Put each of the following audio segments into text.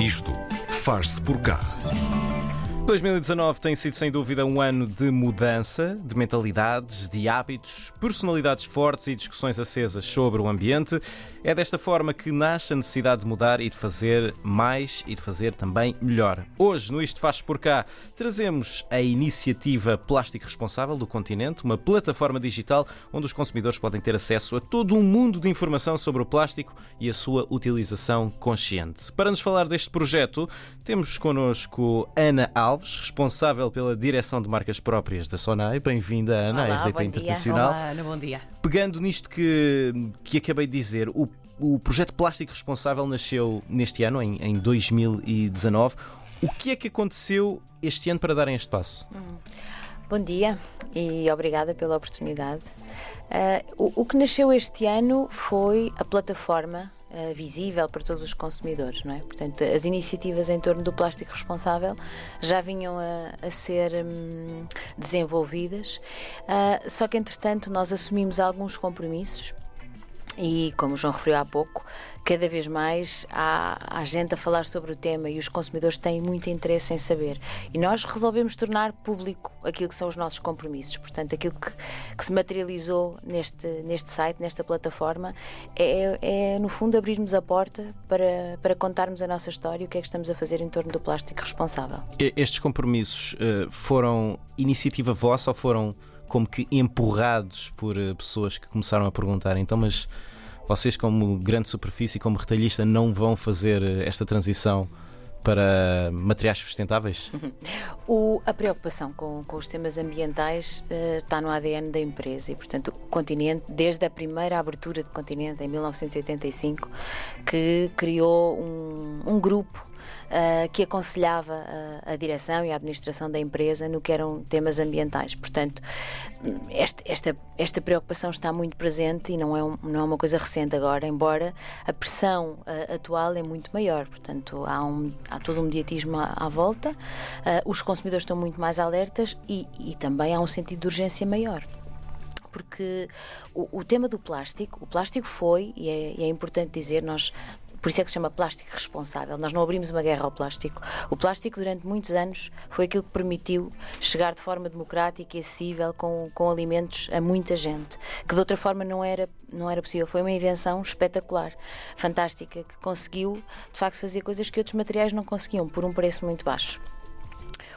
Isto faz-se por cá. 2019 tem sido sem dúvida um ano de mudança, de mentalidades, de hábitos, personalidades fortes e discussões acesas sobre o ambiente. É desta forma que nasce a necessidade de mudar e de fazer mais e de fazer também melhor. Hoje, no Isto Faz Por Cá, trazemos a iniciativa Plástico Responsável do Continente, uma plataforma digital onde os consumidores podem ter acesso a todo um mundo de informação sobre o plástico e a sua utilização consciente. Para nos falar deste projeto, temos connosco Ana Alves, responsável pela direção de marcas próprias da Sonai. Bem-vinda, Ana, Olá, à RDP bom dia. Internacional. Olá, Ana, bom dia. Pegando nisto que, que acabei de dizer, o, o projeto Plástico Responsável nasceu neste ano, em, em 2019. O que é que aconteceu este ano para darem este passo? Bom dia e obrigada pela oportunidade. Ah, o, o que nasceu este ano foi a plataforma ah, visível para todos os consumidores, não é? Portanto, as iniciativas em torno do plástico responsável já vinham a, a ser hum, desenvolvidas, Ah, só que entretanto nós assumimos alguns compromissos E, como o João referiu há pouco, cada vez mais há, há gente a falar sobre o tema e os consumidores têm muito interesse em saber. E nós resolvemos tornar público aquilo que são os nossos compromissos. Portanto, aquilo que, que se materializou neste, neste site, nesta plataforma, é, é, no fundo, abrirmos a porta para, para contarmos a nossa história e o que é que estamos a fazer em torno do plástico responsável. Estes compromissos eh, foram iniciativa vossa ou foram como que empurrados por eh, pessoas que começaram a perguntar então, mas vocês, como grande superfície, como retalhista, não vão fazer eh, esta transição para materiais sustentáveis? O- a preocupação com, com os temas ambientais eh, está no ADN da empresa e, portanto, o Continente, desde a primeira abertura de Continente, em 1985, que criou um, um grupo eh, que aconselhava a, a direção e a administração da empresa no que eram temas ambientais. Portanto, esta, esta, esta preocupação está muito presente e não é, um- não é uma coisa recente agora, embora a pressão eh, atual é muito maior. Portanto, há, um, há todo um mediatismo à, à volta, eh, os consumidores estão muito mais alertas e, e também há um sentido de urgência maior porque o, o tema do plástico, o plástico foi, e é, e é importante dizer, nós. Por isso é que se chama plástico responsável. Nós não abrimos uma guerra ao plástico. O plástico, durante muitos anos, foi aquilo que permitiu chegar de forma democrática e acessível com, com alimentos a muita gente, que de outra forma não era, não era possível. Foi uma invenção espetacular, fantástica, que conseguiu, de facto, fazer coisas que outros materiais não conseguiam, por um preço muito baixo.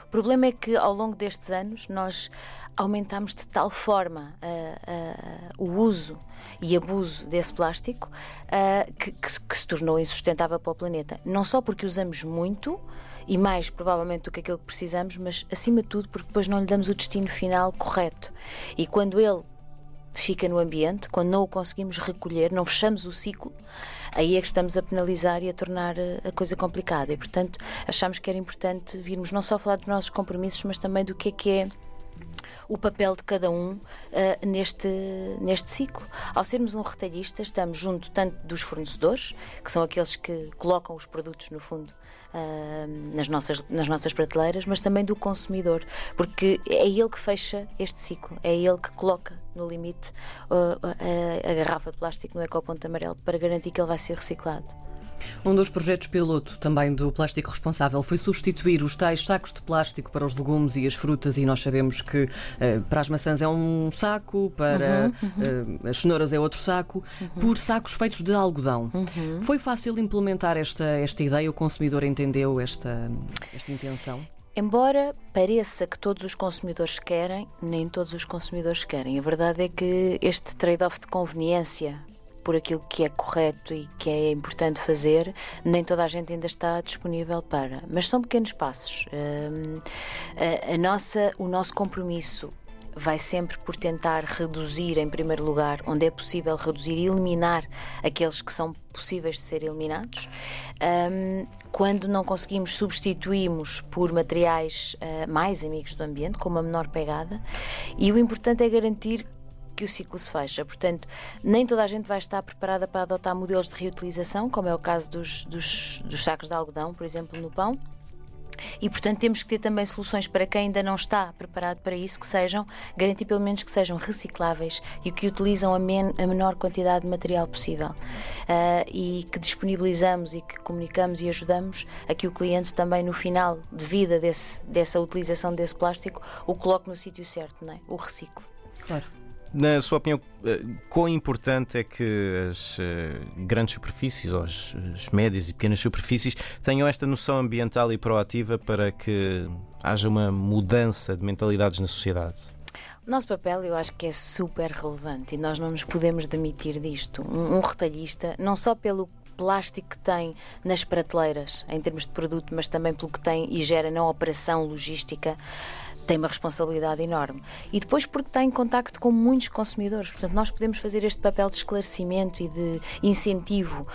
O problema é que ao longo destes anos nós aumentámos de tal forma ah, ah, o uso e abuso desse plástico ah, que, que- que se tornou insustentável para o planeta. Não só porque usamos muito e mais provavelmente do que aquilo que precisamos, mas acima de tudo porque depois não lhe damos o destino final correto. E quando ele fica no ambiente, quando não o conseguimos recolher, não fechamos o ciclo, aí é que estamos a penalizar e a tornar eh, a coisa complicada. E, portanto, achamos que era importante virmos não só falar dos nossos compromissos, mas também do que é que é o papel de cada um eh, neste, neste ciclo. Ao sermos um retalhista, estamos junto tanto dos fornecedores, que são aqueles que colocam os produtos, no fundo, ah, nas, nossas, nas nossas prateleiras, mas também do consumidor, porque é ele que fecha este ciclo, é ele que coloca no limite a, a garrafa de plástico no ecoponto amarelo para garantir que ele vai ser reciclado. Um dos projetos piloto também do plástico responsável foi substituir os tais sacos de plástico para os legumes e as frutas, e nós sabemos que eh, para as maçãs é um saco, para eh, as cenouras é outro saco, por sacos feitos de algodão. Foi fácil implementar esta, esta ideia? O consumidor entendeu esta, esta intenção? Embora pareça que todos os consumidores querem, nem todos os consumidores querem. A verdade é que este trade-off de conveniência por aquilo que é correto e que é importante fazer, nem toda a gente ainda está disponível para. Mas são pequenos passos. Hum, a, nossa, o nosso compromisso vai sempre por tentar reduzir, em primeiro lugar, onde é possível reduzir e eliminar aqueles que são possíveis de ser eliminados. Ahm, quando não conseguimos, substituímos por materiais ah, mais amigos do ambiente, com uma menor pegada. E o importante é garantir que o ciclo se fecha. Portanto, nem toda a gente vai estar preparada para adotar modelos de reutilização, como é o caso dos, dos, dos sacos de algodão, por exemplo, no pão. e, portanto, temos que ter também soluções para quem ainda não está preparado para isso, que sejam, garantir pelo menos que sejam recicláveis e que utilizam a, men a menor quantidade de material possível. Uh, e que disponibilizamos e que comunicamos e ajudamos a que o cliente também, no final de vida desse, dessa utilização desse plástico, o coloque no sítio certo, não é? o reciclo. Claro. Na sua opinião, eh, quão importante é que as eh, grandes superfícies, ou as, as médias e pequenas superfícies, tenham esta noção ambiental e proativa para que haja uma mudança de mentalidades na sociedade? O nosso papel eu acho que é super relevante e nós não nos podemos demitir disto. Um, um retalhista, não só pelo plástico que tem nas prateleiras, em termos de produto, mas também pelo que tem e gera na operação logística tem uma responsabilidade enorme. E depois porque está em contacto com muitos consumidores. Portanto, nós podemos fazer este papel de esclarecimento e de incentivo uh,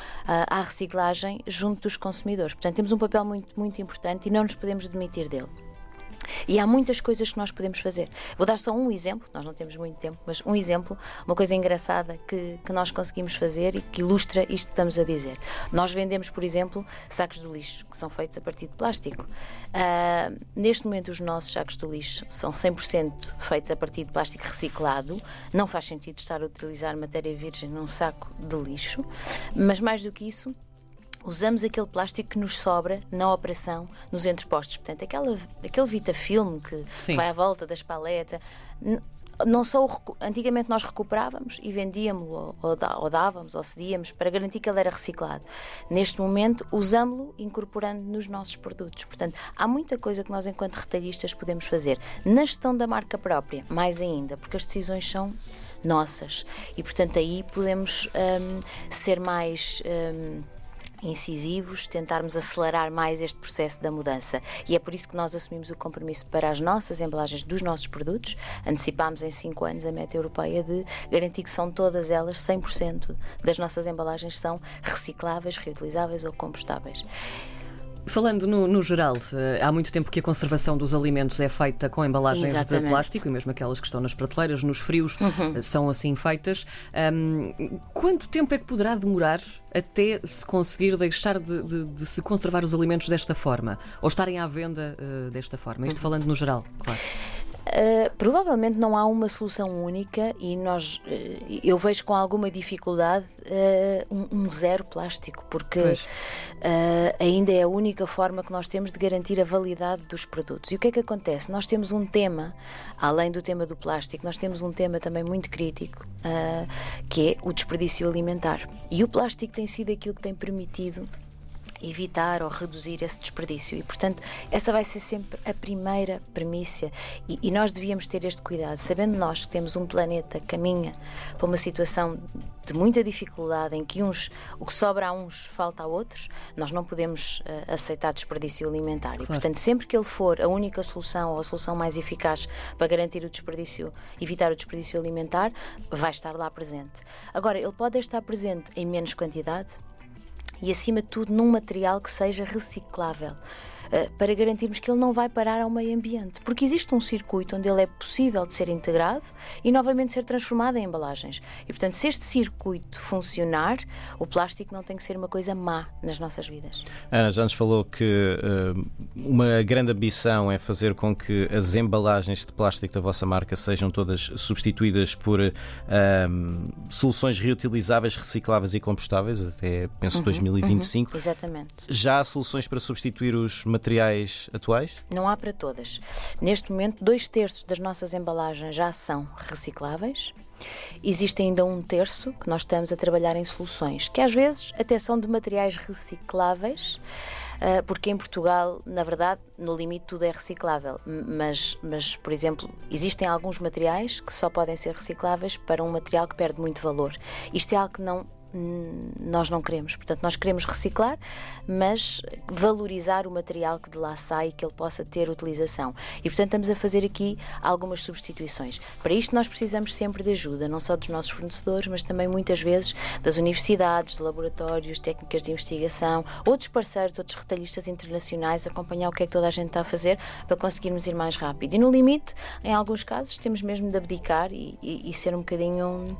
à reciclagem junto dos consumidores. Portanto, temos um papel muito, muito importante e não nos podemos demitir dele. E há muitas coisas que nós podemos fazer. Vou dar só um exemplo, nós não temos muito tempo, mas um exemplo, uma coisa engraçada que, que nós conseguimos fazer e que ilustra isto que estamos a dizer. Nós vendemos, por exemplo, sacos do lixo, que são feitos a partir de plástico. Uh, neste momento, os nossos sacos do lixo são 100% feitos a partir de plástico reciclado. Não faz sentido estar a utilizar matéria virgem num saco de lixo, mas mais do que isso, usamos aquele plástico que nos sobra na operação nos entrepostos. Portanto, aquela, aquele vitafilme que Sim. vai à volta da espaleta. Não só o, antigamente nós recuperávamos e vendíamos-lo ou, ou, dávamos ou cedíamos para garantir que ele era reciclado. Neste momento usamos-lo incorporando nos nossos produtos. Portanto, há muita coisa que nós enquanto retalhistas podemos fazer na gestão da marca própria, mais ainda, porque as decisões são nossas e portanto aí podemos um, ser mais um, incisivos, tentarmos acelerar mais este processo da mudança. E é por isso que nós assumimos o compromisso para as nossas embalagens dos nossos produtos. Antecipámos em 5 anos a meta europeia de garantir que são todas elas, 100% das nossas embalagens são recicláveis, reutilizáveis ou compostáveis. Falando no, no, geral, eh, há muito tempo que a conservação dos alimentos é feita com embalagens Exatamente. de plástico, e mesmo aquelas que estão nas prateleiras, nos frios, uhum. Eh, são assim feitas. Um, quanto tempo é que poderá demorar até se conseguir deixar de, de, de, se conservar os alimentos desta forma? Ou estarem à venda uh, desta forma? Isto uhum. falando no geral, claro. Uh, provavelmente não há uma solução única e nós uh, eu vejo com alguma dificuldade uh, um, um, zero plástico porque ainda é a única forma que nós temos de garantir a validade dos produtos. E o que é que acontece? Nós temos um tema, além do tema do plástico, nós temos um tema também muito crítico que é o desperdício alimentar. E o plástico tem sido aquilo que tem permitido evitar ou reduzir esse desperdício. E, portanto, essa vai ser sempre a primeira premissa. E, e, nós devíamos ter este cuidado, sabendo nós que temos um planeta que caminha para uma situação de muita dificuldade, em que uns, o que sobra a uns falta a outros, nós não podemos uh, aceitar desperdício alimentar. Claro. E, portanto, sempre que ele for a única solução ou a solução mais eficaz para garantir o desperdício, evitar o desperdício alimentar, vai estar lá presente. Agora, ele pode estar presente em menos quantidade, e, acima de tudo, num material que seja reciclável. Eh, para garantirmos que ele não vai parar ao meio ambiente. Porque existe um circuito onde ele é possível de ser integrado e novamente ser transformado em embalagens. E portanto, se este circuito funcionar, o plástico não tem que ser uma coisa má nas nossas vidas. Ana, já nos falou que uh, uma grande ambição é fazer com que as embalagens de plástico da vossa marca sejam todas substituídas por uh, soluções reutilizáveis, recicláveis e compostáveis, até penso uhum, 2025. Uhum, exatamente. Já há soluções para substituir os materiais atuais? Não há para todas. Neste momento, dois terços das nossas embalagens já são recicláveis. Existe ainda um terço que nós estamos a trabalhar em soluções, que às vezes até são de materiais recicláveis, ah, porque em Portugal, na verdade, no limite tudo é reciclável. Mas, mas, por exemplo, existem alguns materiais que só podem ser recicláveis para um material que perde muito valor. Isto é algo que não nós não queremos. Portanto, nós queremos reciclar, mas valorizar o material que de lá sai e que ele possa ter utilização. E, portanto, estamos a fazer aqui algumas substituições. Para isto, nós precisamos sempre de ajuda, não só dos nossos fornecedores, mas também muitas vezes das universidades, de laboratórios, técnicas de investigação, outros parceiros, outros retalhistas internacionais, acompanhar o que é que toda a gente está a fazer para conseguirmos ir mais rápido. E no limite, em alguns casos, temos mesmo de abdicar e, e, e ser um bocadinho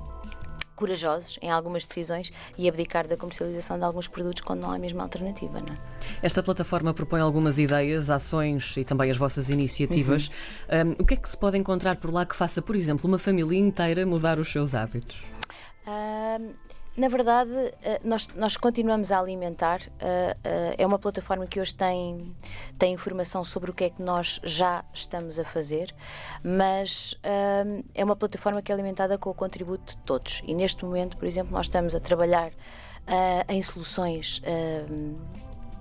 corajosos em algumas decisões e abdicar da comercialização de alguns produtos quando não há a mesma alternativa. Não é? Esta plataforma propõe algumas ideias, ações e também as vossas iniciativas. Uhum. Um, o que é que se pode encontrar por lá que faça, por exemplo, uma família inteira mudar os seus hábitos? Na verdade, eh, nós, nós continuamos a alimentar. Eh, eh, é uma plataforma que hoje tem, tem informação sobre o que é que nós já estamos a fazer, mas é uma plataforma que é alimentada com o contributo de todos. E neste momento, por exemplo, nós estamos a trabalhar em soluções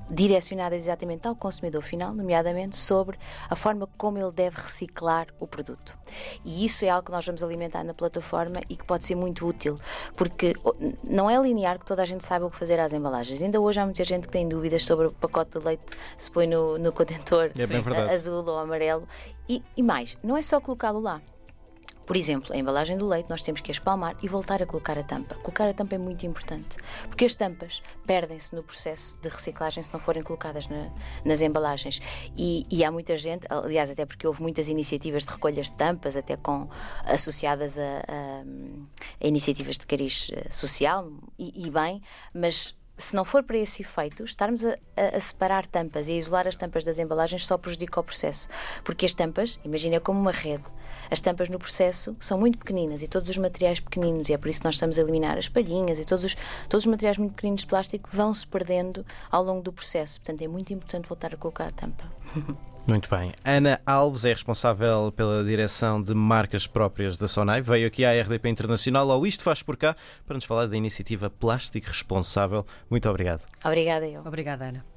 direcionadas exatamente ao consumidor final, nomeadamente sobre a forma como ele deve reciclar o produto. E isso é algo que nós vamos alimentar na plataforma e que pode ser muito útil, porque não é linear que toda a gente saiba o que fazer às embalagens. Ainda hoje há muita gente que tem dúvidas sobre o pacote de leite se põe no, no contentor é azul ou amarelo. E, e mais, não é só colocá-lo lá. Por exemplo, a embalagem do leite nós temos que espalmar e voltar a colocar a tampa. Colocar a tampa é muito importante, porque as tampas perdem-se no processo de reciclagem se não forem colocadas na, nas embalagens. E, e, há muita gente, aliás, até porque houve muitas iniciativas de recolhas de tampas, até com associadas a, a, a iniciativas de cariz eh, social, e, e bem, mas se não for para esse efeito, estarmos a, a, separar tampas e a isolar as tampas das embalagens só prejudica o processo. Porque as tampas, imagina como uma rede, as tampas no processo são muito pequeninas e todos os materiais pequeninos, e é por isso que nós estamos a eliminar as palhinhas e todos os, todos os materiais muito pequeninos de plástico vão se perdendo ao longo do processo. Portanto, é muito importante voltar a colocar a tampa. Muito bem. Ana Alves é responsável pela direção de marcas próprias da Sonai. Veio aqui à RDP Internacional ao Isto Faz Por Cá para nos falar da iniciativa Plástico Responsável. Muito obrigado. Obrigada, eu. Obrigada, Ana.